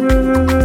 Música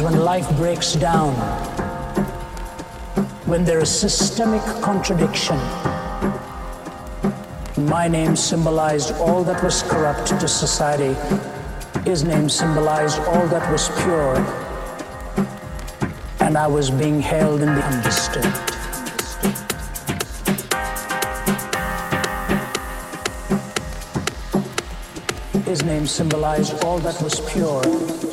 happens when life breaks down, when there is systemic contradiction. My name symbolized all that was corrupt to society. His name symbolized all that was pure. And I was being held in the understood. His name symbolized all that was pure.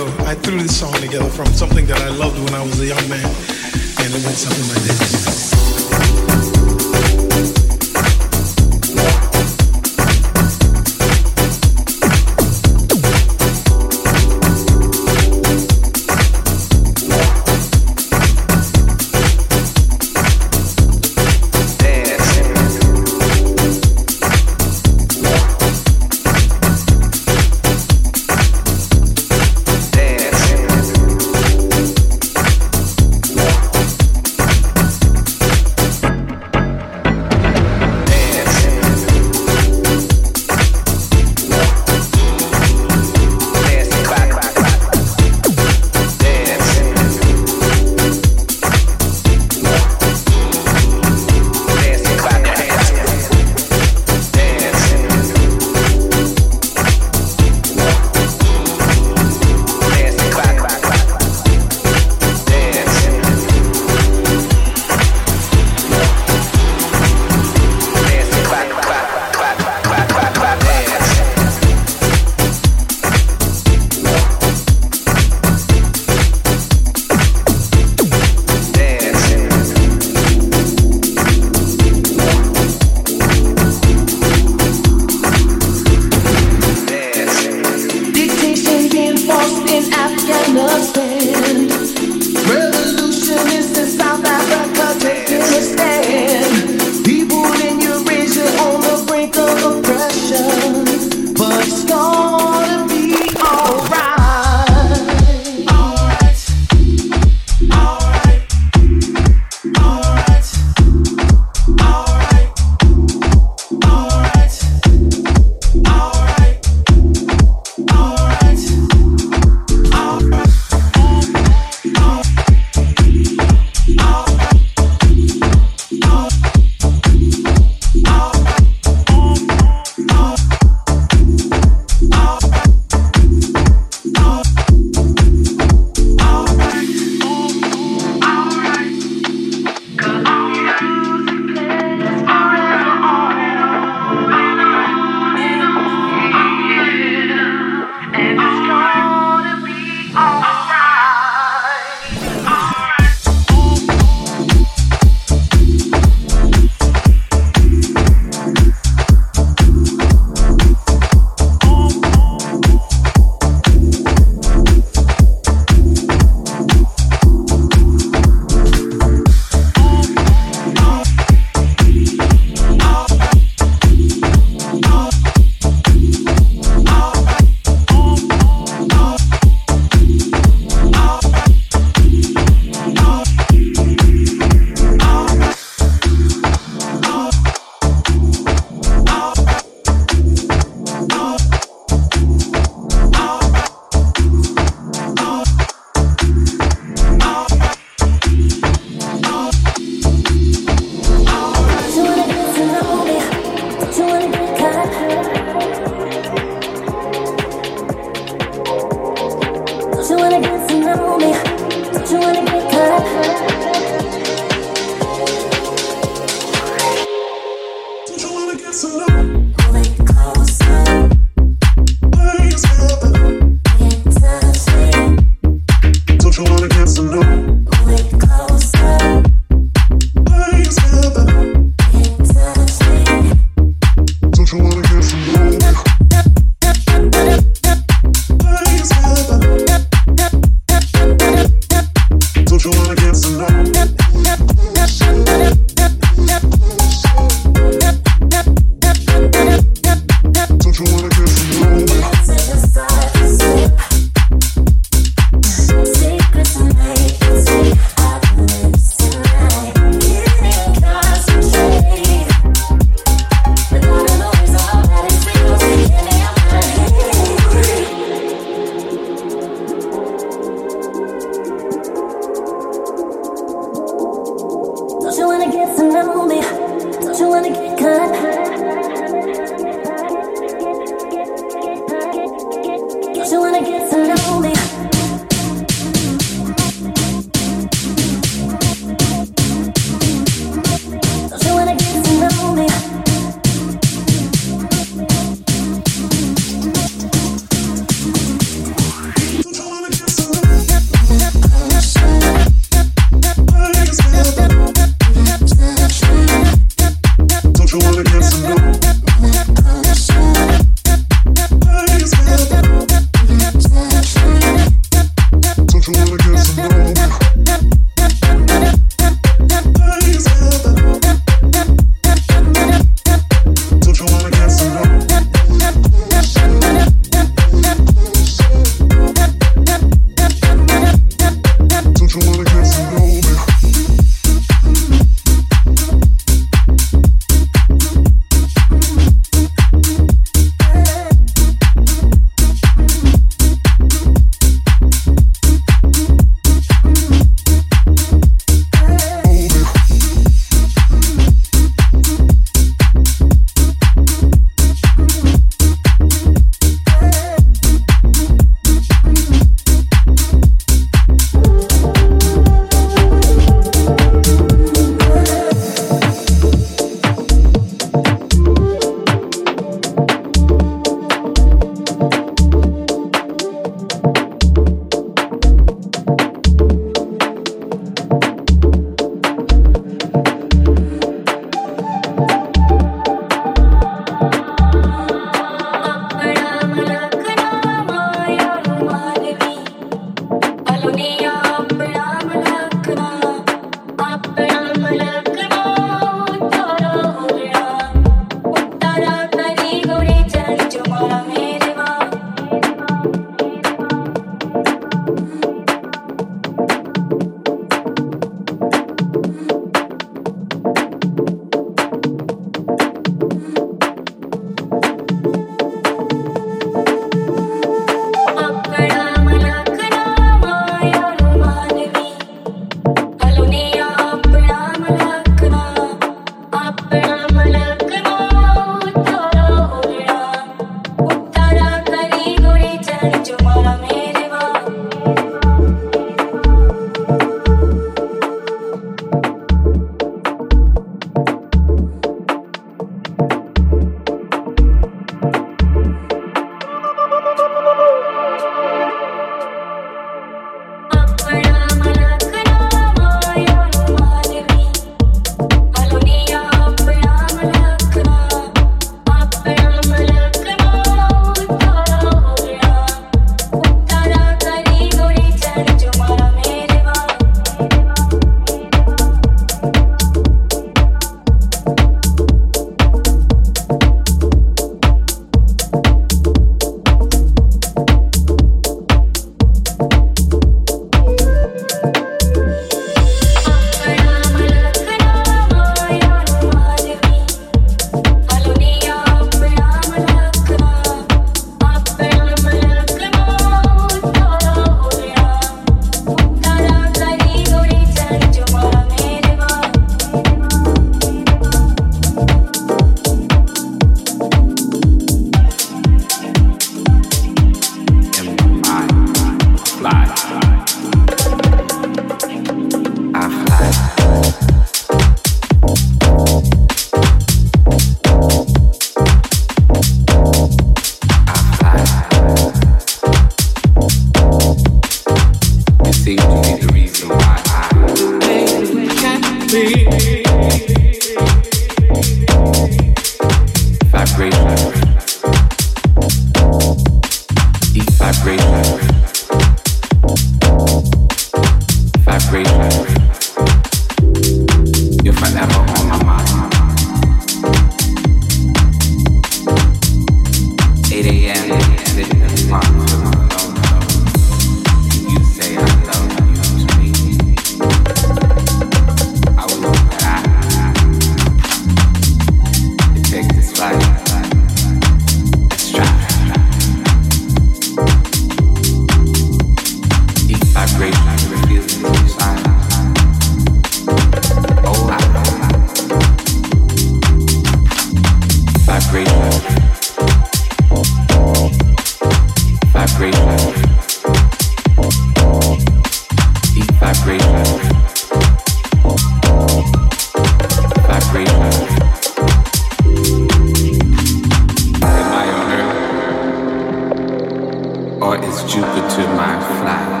Now to my at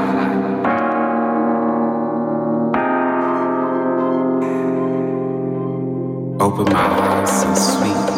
Open my Y'all got gonna